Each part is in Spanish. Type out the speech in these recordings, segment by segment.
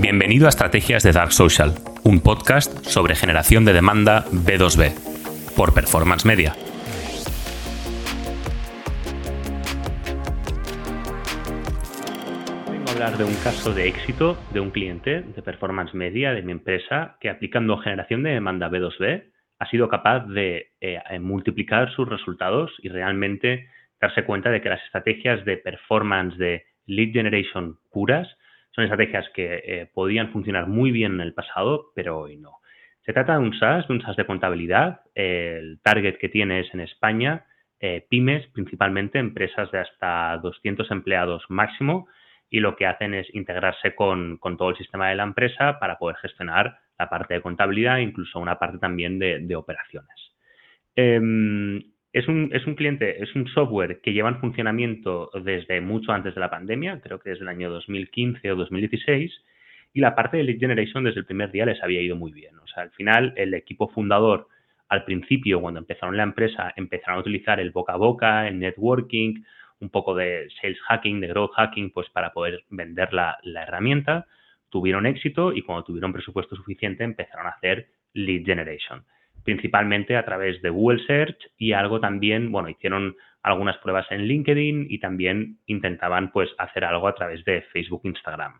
Bienvenido a Estrategias de Dark Social, un podcast sobre generación de demanda B2B, por Performance Media. Vengo a hablar de un caso de éxito de un cliente de Performance Media de mi empresa que aplicando generación de demanda B2B ha sido capaz de eh, multiplicar sus resultados y realmente darse cuenta de que las estrategias de performance de lead generation puras son estrategias que eh, podían funcionar muy bien en el pasado, pero hoy no. Se trata de un SaaS, de un SaaS de contabilidad. el target que tiene es en España, eh, pymes, principalmente empresas de hasta 200 empleados máximo, y lo que hacen es integrarse con, todo el sistema de la empresa para poder gestionar la parte de contabilidad, incluso una parte también de, operaciones. Em, es un, es un cliente, es un software que lleva en funcionamiento desde mucho antes de la pandemia, creo que desde el año 2015 o 2016, y la parte de lead generation desde el primer día les había ido muy bien. O sea, al final el equipo fundador, al principio, cuando empezaron la empresa, empezaron a utilizar el boca a boca, el networking, un poco de sales hacking, de growth hacking, pues para poder vender la, la herramienta. Tuvieron éxito y cuando tuvieron presupuesto suficiente empezaron a hacer lead generation principalmente a través de Google Search y algo también, bueno, hicieron algunas pruebas en LinkedIn y también intentaban pues hacer algo a través de Facebook, Instagram.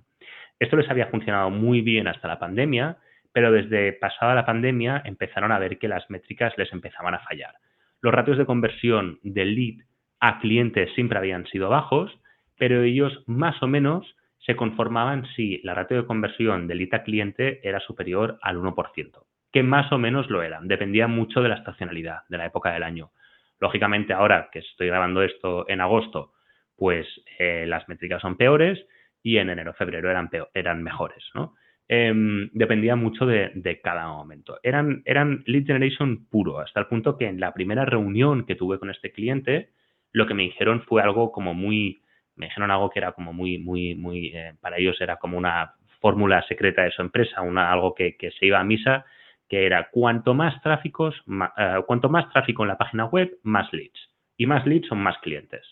Esto les había funcionado muy bien hasta la pandemia, pero desde pasada la pandemia empezaron a ver que las métricas les empezaban a fallar. Los ratios de conversión del lead a clientes siempre habían sido bajos, pero ellos más o menos se conformaban si la ratio de conversión del lead a cliente era superior al 1% que más o menos lo eran. Dependía mucho de la estacionalidad, de la época del año. Lógicamente, ahora que estoy grabando esto en agosto, pues eh, las métricas son peores y en enero, febrero eran, eran mejores, ¿no? Em, dependía mucho de, cada momento. Eran, eran lead generation puro, hasta el punto que en la primera reunión que tuve con este cliente, lo que me dijeron fue algo como muy, me dijeron algo que era como muy, muy, muy, eh, para ellos era como una fórmula secreta de su empresa, una, algo que se iba a misa que era cuanto más tráficos, eh, cuanto más tráfico en la página web, más leads. Y más leads son más clientes.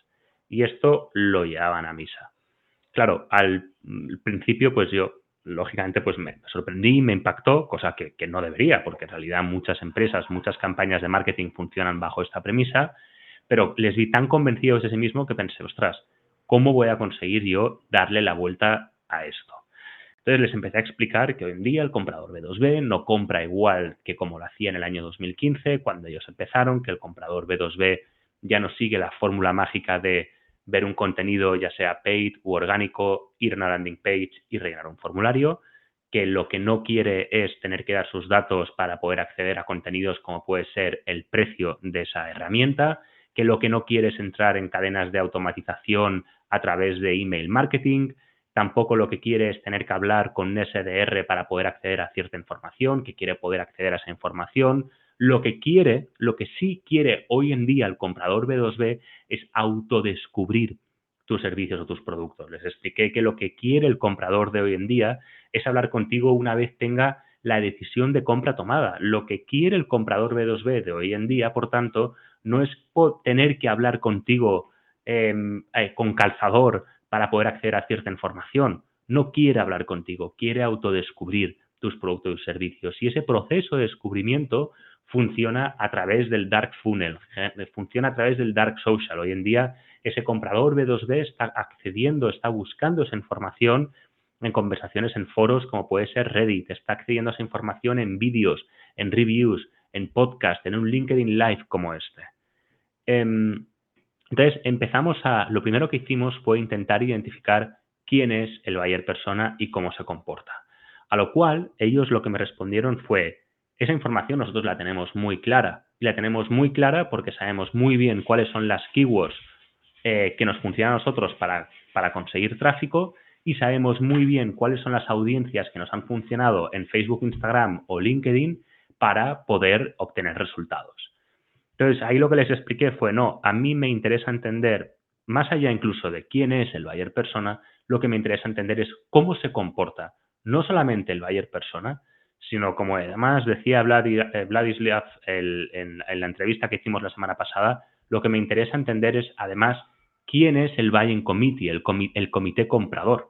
Y esto lo llevaban a misa. Claro, al, principio, pues yo, lógicamente, pues me sorprendí, me impactó, cosa que, que, no debería, porque en realidad muchas empresas, muchas campañas de marketing funcionan bajo esta premisa, pero les vi tan convencidos de sí mismo que pensé, ostras, ¿cómo voy a conseguir yo darle la vuelta a esto? Entonces les empecé a explicar que hoy en día el comprador B2B no compra igual que como lo hacía en el año 2015, cuando ellos empezaron, que el comprador B2B ya no sigue la fórmula mágica de ver un contenido ya sea paid u orgánico, ir a una landing page y rellenar un formulario, que lo que no quiere es tener que dar sus datos para poder acceder a contenidos como puede ser el precio de esa herramienta, que lo que no quiere es entrar en cadenas de automatización a través de email marketing, Tampoco lo que quiere es tener que hablar con un SDR para poder acceder a cierta información, que quiere poder acceder a esa información. Lo que quiere, lo que sí quiere hoy en día el comprador B2B es autodescubrir tus servicios o tus productos. Les expliqué que lo que quiere el comprador de hoy en día es hablar contigo una vez tenga la decisión de compra tomada. Lo que quiere el comprador B2B de hoy en día, por tanto, no es tener que hablar contigo em, eh, con calzador para poder acceder a cierta información. No quiere hablar contigo, quiere autodescubrir tus productos y servicios. Y ese proceso de descubrimiento funciona a través del dark funnel, ¿eh? funciona a través del dark social. Hoy en día ese comprador B2B está accediendo, está buscando esa información en conversaciones en foros como puede ser Reddit, está accediendo a esa información en vídeos, en reviews, en podcast, en un LinkedIn Live como este. Em, entonces, empezamos a, lo primero que hicimos fue intentar identificar quién es el buyer persona y cómo se comporta. A lo cual, ellos lo que me respondieron fue, esa información nosotros la tenemos muy clara. Y la tenemos muy clara porque sabemos muy bien cuáles son las keywords eh, que nos funcionan a nosotros para, para conseguir tráfico y sabemos muy bien cuáles son las audiencias que nos han funcionado en Facebook, Instagram o LinkedIn para poder obtener resultados. Entonces, ahí lo que les expliqué fue, no, a mí me interesa entender, más allá incluso de quién es el buyer persona, lo que me interesa entender es cómo se comporta, no solamente el buyer persona, sino como además decía eh, Vladislav en, la entrevista que hicimos la semana pasada, lo que me interesa entender es además quién es el buying committee, el, comité comprador.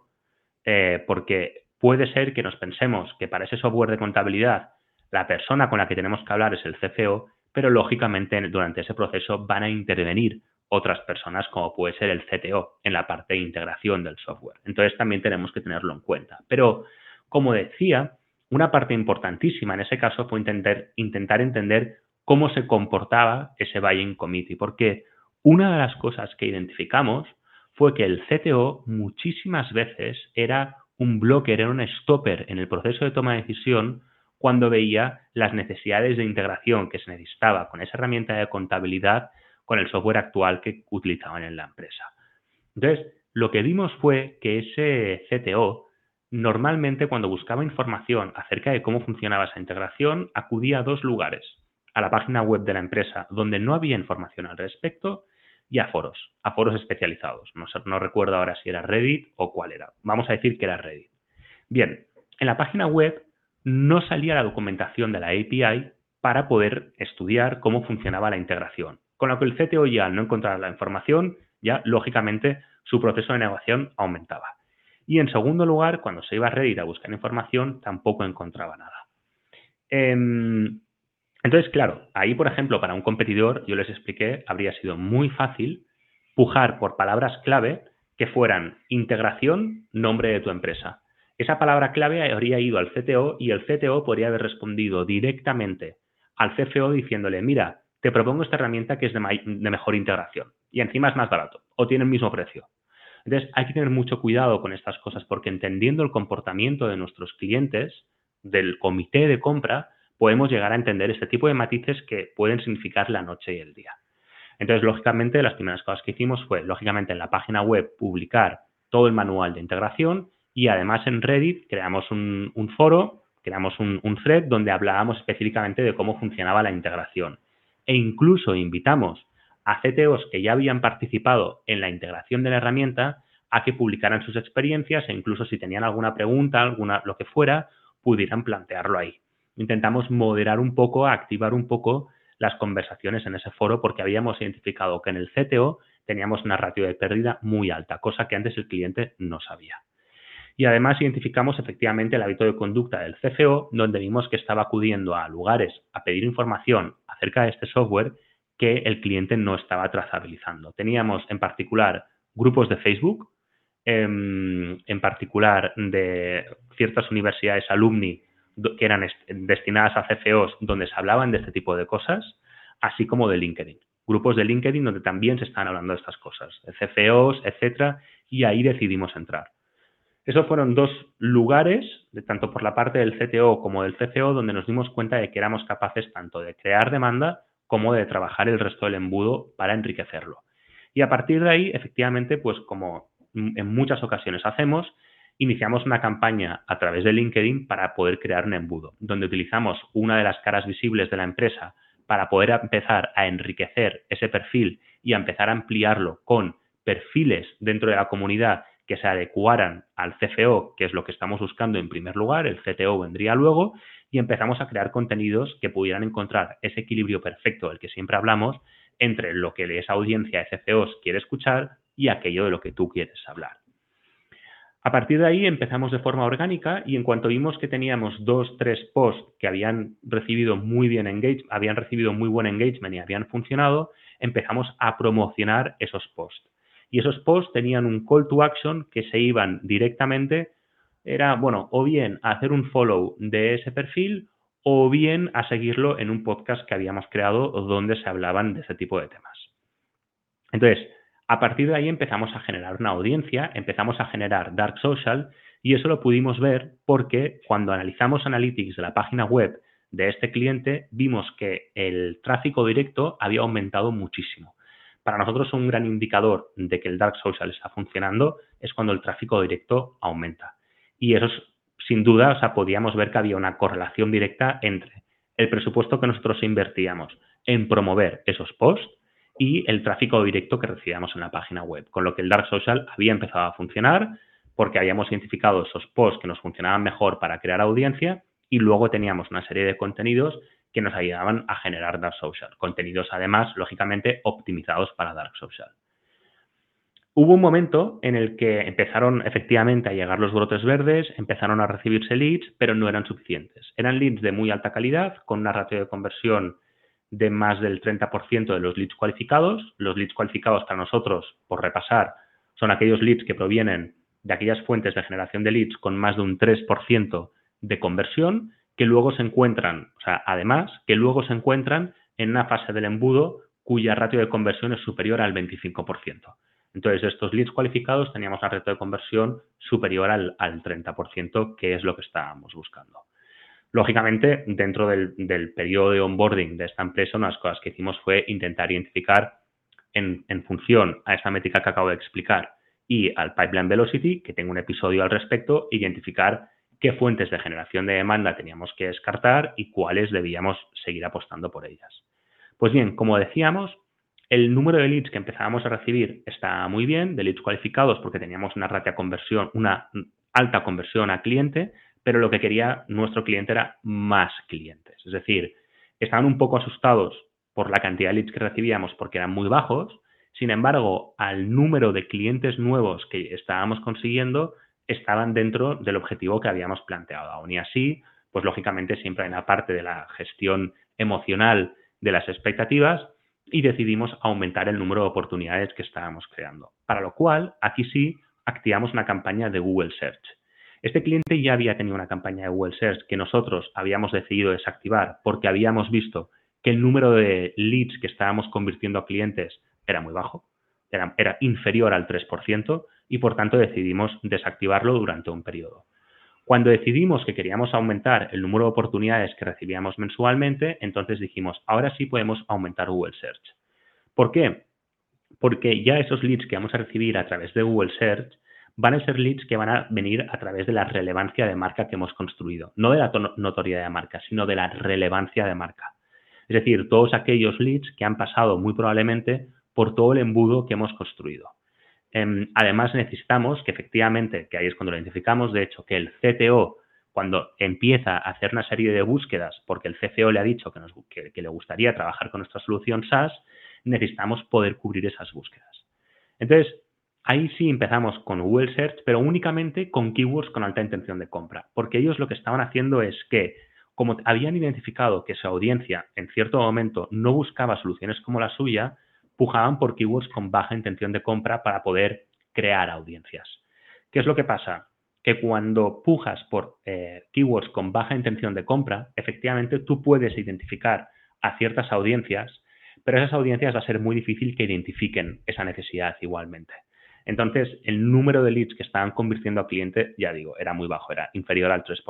Eh, porque puede ser que nos pensemos que para ese software de contabilidad la persona con la que tenemos que hablar es el CFO, pero lógicamente durante ese proceso van a intervenir otras personas como puede ser el CTO en la parte de integración del software. Entonces también tenemos que tenerlo en cuenta. Pero como decía, una parte importantísima en ese caso fue intentar, entender cómo se comportaba ese buying committee, porque una de las cosas que identificamos fue que el CTO muchísimas veces era un blocker, era un stopper en el proceso de toma de decisión cuando veía las necesidades de integración que se necesitaba con esa herramienta de contabilidad con el software actual que utilizaban en la empresa. Entonces, lo que vimos fue que ese CTO normalmente cuando buscaba información acerca de cómo funcionaba esa integración acudía a dos lugares, a la página web de la empresa donde no había información al respecto y a foros, a foros especializados. No, no recuerdo ahora si era Reddit o cuál era. Vamos a decir que era Reddit. Bien, en la página web no salía la documentación de la API para poder estudiar cómo funcionaba la integración. Con lo que el CTO ya al no encontrar la información, ya lógicamente su proceso de negociación aumentaba. Y en segundo lugar, cuando se iba a Reddit a buscar información, tampoco encontraba nada. Em, entonces, claro, ahí, por ejemplo, para un competidor, yo les expliqué, habría sido muy fácil pujar por palabras clave que fueran integración, nombre de tu empresa. Esa palabra clave habría ido al CTO y el CTO podría haber respondido directamente al CFO diciéndole, mira, te propongo esta herramienta que es de, mejor integración y encima es más barato o tiene el mismo precio. Entonces, hay que tener mucho cuidado con estas cosas porque entendiendo el comportamiento de nuestros clientes, del comité de compra, podemos llegar a entender este tipo de matices que pueden significar la noche y el día. Entonces, lógicamente, las primeras cosas que hicimos fue, lógicamente, en la página web publicar todo el manual de integración y además en Reddit creamos un, foro, creamos un, un thread donde hablábamos específicamente de cómo funcionaba la integración e incluso invitamos a CTOs que ya habían participado en la integración de la herramienta a que publicaran sus experiencias e incluso si tenían alguna pregunta, alguna lo que fuera, pudieran plantearlo ahí. Intentamos moderar un poco, activar un poco las conversaciones en ese foro porque habíamos identificado que en el CTO teníamos una ratio de pérdida muy alta, cosa que antes el cliente no sabía. Y además identificamos efectivamente el hábito de conducta del CFO, donde vimos que estaba acudiendo a lugares a pedir información acerca de este software que el cliente no estaba trazabilizando. Teníamos en particular grupos de Facebook, em, en, particular de ciertas universidades alumni que eran destinadas a CFOs donde se hablaban de este tipo de cosas, así como de LinkedIn. Grupos de LinkedIn donde también se están hablando de estas cosas, de CFOs, etcétera, y ahí decidimos entrar. Esos fueron dos lugares, tanto por la parte del CTO como del CFO, donde nos dimos cuenta de que éramos capaces tanto de crear demanda como de trabajar el resto del embudo para enriquecerlo. Y a partir de ahí, efectivamente, pues como en muchas ocasiones hacemos, iniciamos una campaña a través de LinkedIn para poder crear un embudo, donde utilizamos una de las caras visibles de la empresa para poder empezar a enriquecer ese perfil y a empezar a ampliarlo con perfiles dentro de la comunidad que se adecuaran al CFO, que es lo que estamos buscando en primer lugar, el CTO vendría luego, y empezamos a crear contenidos que pudieran encontrar ese equilibrio perfecto del que siempre hablamos entre lo que esa audiencia de CFOs quiere escuchar y aquello de lo que tú quieres hablar. A partir de ahí empezamos de forma orgánica y en cuanto vimos que teníamos dos, tres posts que habían recibido muy bien engagement, habían recibido muy buen engagement y habían funcionado, empezamos a promocionar esos posts y esos posts tenían un call to action que se iban directamente, era, bueno, o bien a hacer un follow de ese perfil o bien a seguirlo en un podcast que habíamos creado donde se hablaban de ese tipo de temas. Entonces, a partir de ahí empezamos a generar una audiencia, empezamos a generar dark social y eso lo pudimos ver porque cuando analizamos analytics de la página web de este cliente, vimos que el tráfico directo había aumentado muchísimo. Para nosotros un gran indicador de que el dark social está funcionando es cuando el tráfico directo aumenta. Y eso es, sin duda, o sea, podíamos ver que había una correlación directa entre el presupuesto que nosotros invertíamos en promover esos posts y el tráfico directo que recibíamos en la página web. Con lo que el dark social había empezado a funcionar porque habíamos identificado esos posts que nos funcionaban mejor para crear audiencia y luego teníamos una serie de contenidos que nos ayudaban a generar Dark Social. Contenidos, además, lógicamente, optimizados para Dark Social. Hubo un momento en el que empezaron efectivamente a llegar los brotes verdes, empezaron a recibirse leads, pero no eran suficientes. Eran leads de muy alta calidad, con una ratio de conversión de más del 30% de los leads cualificados. Los leads cualificados para nosotros, por repasar, son aquellos leads que provienen de aquellas fuentes de generación de leads con más de un 3% de conversión, que luego se encuentran, o sea, además, que luego se encuentran en una fase del embudo cuya ratio de conversión es superior al 25%. Entonces, estos leads cualificados teníamos una ratio de conversión superior al, 30%, que es lo que estábamos buscando. Lógicamente, dentro del, periodo de onboarding de esta empresa, una de las cosas que hicimos fue intentar identificar en, función a esta métrica que acabo de explicar y al pipeline velocity, que tengo un episodio al respecto, identificar qué fuentes de generación de demanda teníamos que descartar y cuáles debíamos seguir apostando por ellas. Pues bien, como decíamos, el número de leads que empezábamos a recibir está muy bien, de leads cualificados, porque teníamos una conversión, una alta conversión a cliente, pero lo que quería nuestro cliente era más clientes. Es decir, estaban un poco asustados por la cantidad de leads que recibíamos porque eran muy bajos. Sin embargo, al número de clientes nuevos que estábamos consiguiendo, estaban dentro del objetivo que habíamos planteado. Aún y así, pues lógicamente siempre hay una parte de la gestión emocional de las expectativas y decidimos aumentar el número de oportunidades que estábamos creando. Para lo cual, aquí sí, activamos una campaña de Google Search. Este cliente ya había tenido una campaña de Google Search que nosotros habíamos decidido desactivar porque habíamos visto que el número de leads que estábamos convirtiendo a clientes era muy bajo, era, era inferior al 3% y por tanto decidimos desactivarlo durante un periodo. Cuando decidimos que queríamos aumentar el número de oportunidades que recibíamos mensualmente, entonces dijimos, ahora sí podemos aumentar Google Search. ¿Por qué? Porque ya esos leads que vamos a recibir a través de Google Search van a ser leads que van a venir a través de la relevancia de marca que hemos construido. No de la notoriedad de marca, sino de la relevancia de marca. Es decir, todos aquellos leads que han pasado muy probablemente por todo el embudo que hemos construido. Em, además, necesitamos que efectivamente, que ahí es cuando lo identificamos, de hecho, que el CTO, cuando empieza a hacer una serie de búsquedas, porque el CFO le ha dicho que, que le gustaría trabajar con nuestra solución SaaS, necesitamos poder cubrir esas búsquedas. Entonces, ahí sí empezamos con Google Search, pero únicamente con keywords con alta intención de compra, porque ellos lo que estaban haciendo es que, como habían identificado que su audiencia en cierto momento no buscaba soluciones como la suya, pujaban por keywords con baja intención de compra para poder crear audiencias. ¿Qué es lo que pasa? Que cuando pujas por eh, keywords con baja intención de compra, efectivamente tú puedes identificar a ciertas audiencias, pero esas audiencias va a ser muy difícil que identifiquen esa necesidad igualmente. Entonces, el número de leads que estaban convirtiendo a cliente, ya digo, era muy bajo, era inferior al 3%.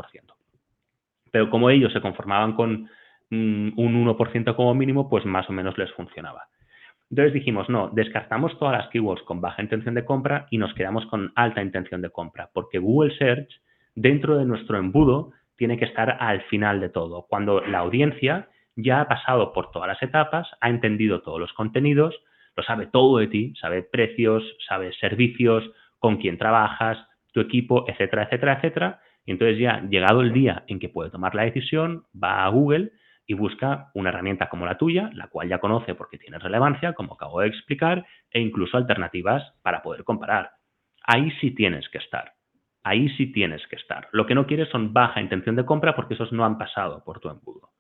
Pero como ellos se conformaban con mm, un 1% como mínimo, pues más o menos les funcionaba. Entonces dijimos, no, descartamos todas las keywords con baja intención de compra y nos quedamos con alta intención de compra, porque Google Search, dentro de nuestro embudo, tiene que estar al final de todo, cuando la audiencia ya ha pasado por todas las etapas, ha entendido todos los contenidos, lo sabe todo de ti, sabe precios, sabe servicios, con quién trabajas, tu equipo, etcétera, etcétera, etcétera. Y entonces ya, llegado el día en que puede tomar la decisión, va a Google y busca una herramienta como la tuya, la cual ya conoce porque tiene relevancia, como acabo de explicar, e incluso alternativas para poder comparar. Ahí sí tienes que estar. Ahí sí tienes que estar. Lo que no quieres son baja intención de compra porque esos no han pasado por tu embudo.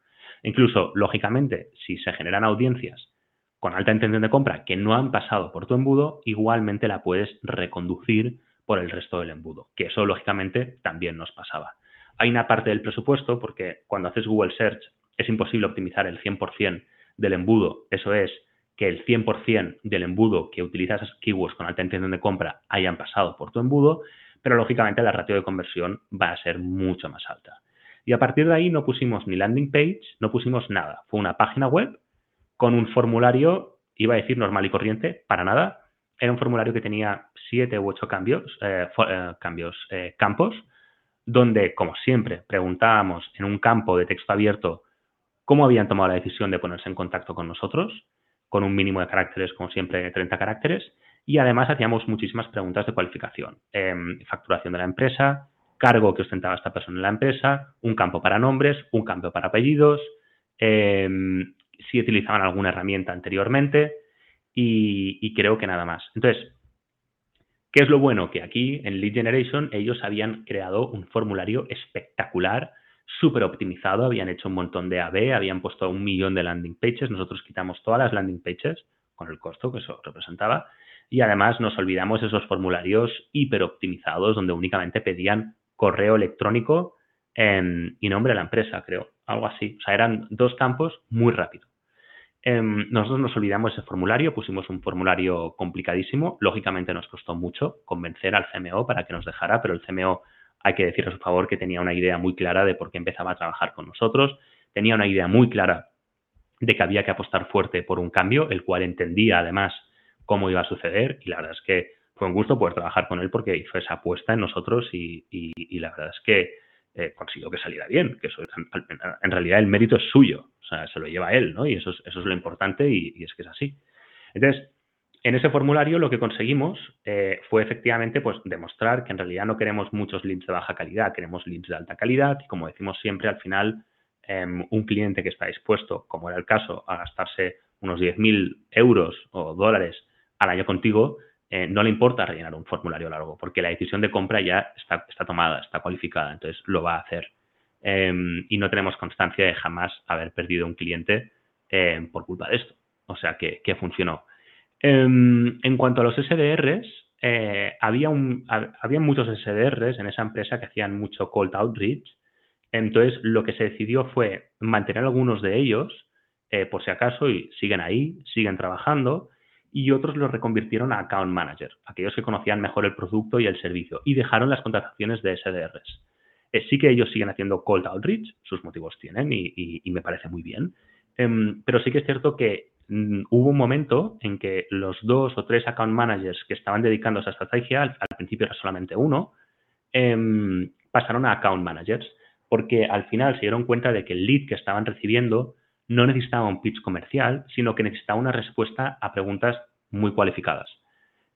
Incluso, lógicamente, si se generan audiencias con alta intención de compra que no han pasado por tu embudo, igualmente la puedes reconducir por el resto del embudo, que eso lógicamente también nos pasaba. Hay una parte del presupuesto porque cuando haces Google Search es imposible optimizar el 100% del embudo. Eso es, que el 100% del embudo que utilizas keywords con alta intención de compra hayan pasado por tu embudo, pero lógicamente la ratio de conversión va a ser mucho más alta. Y a partir de ahí no pusimos ni landing page, no pusimos nada. Fue una página web con un formulario, iba a decir normal y corriente, para nada. Era un formulario que tenía siete u ocho cambios, eh, eh, eh, campos, donde, como siempre, preguntábamos en un campo de texto abierto cómo habían tomado la decisión de ponerse en contacto con nosotros, con un mínimo de caracteres, como siempre, de 30 caracteres, y además hacíamos muchísimas preguntas de cualificación. Em, facturación de la empresa, cargo que ostentaba esta persona en la empresa, un campo para nombres, un campo para apellidos, em, si utilizaban alguna herramienta anteriormente y, y creo que nada más. Entonces, ¿Qué es lo bueno? Que aquí en Lead Generation ellos habían creado un formulario espectacular, súper optimizado, habían hecho un montón de AB, habían puesto un millón de landing pages, nosotros quitamos todas las landing pages con el costo que eso representaba y además nos olvidamos esos formularios hiper optimizados donde únicamente pedían correo electrónico y nombre de la empresa, creo, algo así. O sea, eran dos campos muy rápido. Em, nosotros nos olvidamos ese formulario, pusimos un formulario complicadísimo. Lógicamente nos costó mucho convencer al CMO para que nos dejara, pero el CMO hay que decir a su favor que tenía una idea muy clara de por qué empezaba a trabajar con nosotros, tenía una idea muy clara de que había que apostar fuerte por un cambio, el cual entendía además cómo iba a suceder y la verdad es que fue un gusto poder trabajar con él porque hizo esa apuesta en nosotros y, la verdad es que eh, consiguió que saliera bien, que eso en realidad el mérito es suyo, o sea, se lo lleva él, ¿no? Y eso es, eso es lo importante y, es que es así. Entonces, en ese formulario lo que conseguimos eh, fue efectivamente pues, demostrar que en realidad no queremos muchos leads de baja calidad, queremos leads de alta calidad y como decimos siempre, al final em, un cliente que está dispuesto, como era el caso, a gastarse unos 10.000 euros o dólares al año contigo, eh, no le importa rellenar un formulario largo, porque la decisión de compra ya está, está tomada, está cualificada, entonces lo va a hacer. Em, y no tenemos constancia de jamás haber perdido un cliente em, por culpa de esto. O sea, que, funcionó. Em, en cuanto a los SDRs, eh, había, muchos SDRs en esa empresa que hacían mucho cold outreach. Entonces, lo que se decidió fue mantener algunos de ellos, eh, por si acaso, y siguen ahí, siguen trabajando, y otros los reconvirtieron a account manager, aquellos que conocían mejor el producto y el servicio, y dejaron las contrataciones de SDRs. Eh, sí que ellos siguen haciendo cold outreach, sus motivos tienen y, me parece muy bien, em, pero sí que es cierto que hubo un momento en que los dos o tres account managers que estaban dedicando a esa estrategia, al, principio era solamente uno, em, pasaron a account managers, porque al final se dieron cuenta de que el lead que estaban recibiendo no necesitaba un pitch comercial, sino que necesitaba una respuesta a preguntas muy cualificadas.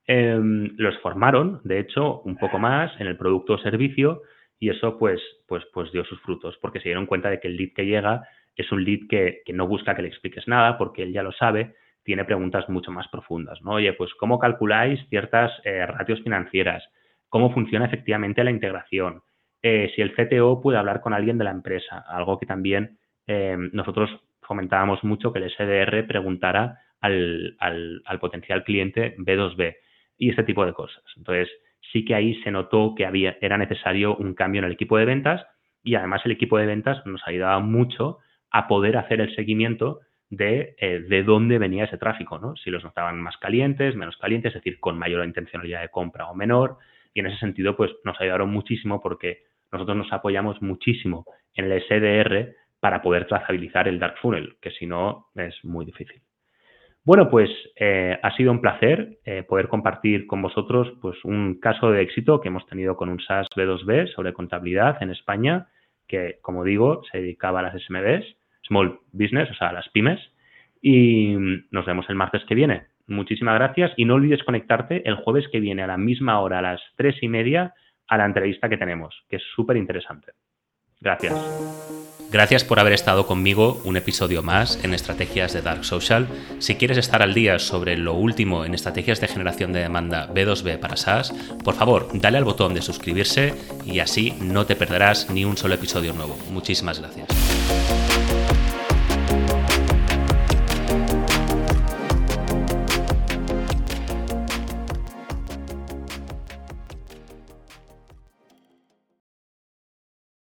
Em, los formaron, de hecho, un poco más en el producto o servicio y eso pues, pues, pues dio sus frutos porque se dieron cuenta de que el lead que llega es un lead que, no busca que le expliques nada porque él ya lo sabe, tiene preguntas mucho más profundas, ¿no? Oye, pues ¿cómo calculáis ciertas eh, ratios financieras? ¿Cómo funciona efectivamente la integración? Eh, si el CTO puede hablar con alguien de la empresa, algo que también em, nosotros fomentábamos mucho que el SDR preguntara al, al, potencial cliente B2B y este tipo de cosas. Entonces, sí que ahí se notó que había, era necesario un cambio en el equipo de ventas y además el equipo de ventas nos ayudaba mucho a poder hacer el seguimiento de, eh, de dónde venía ese tráfico, ¿no? Si los notaban más calientes, menos calientes, es decir, con mayor intencionalidad de compra o menor. Y en ese sentido, pues nos ayudaron muchísimo porque nosotros nos apoyamos muchísimo en el SDR para poder trazabilizar el Dark Funnel, que si no es muy difícil. Bueno, pues eh, ha sido un placer eh, poder compartir con vosotros pues, un caso de éxito que hemos tenido con un SaaS B2B sobre contabilidad en España, que, como digo, se dedicaba a las SMBs, Small Business, o sea, las pymes. Y nos vemos el martes que viene. Muchísimas gracias y no olvides conectarte el jueves que viene a la misma hora, a las tres y media, a la entrevista que tenemos, que es súper interesante. Gracias. Gracias por haber estado conmigo un episodio más en Estrategias de Dark Social. Si quieres estar al día sobre lo último en estrategias de generación de demanda B2B para SaaS, por favor, dale al botón de suscribirse y así no te perderás ni un solo episodio nuevo. Muchísimas gracias.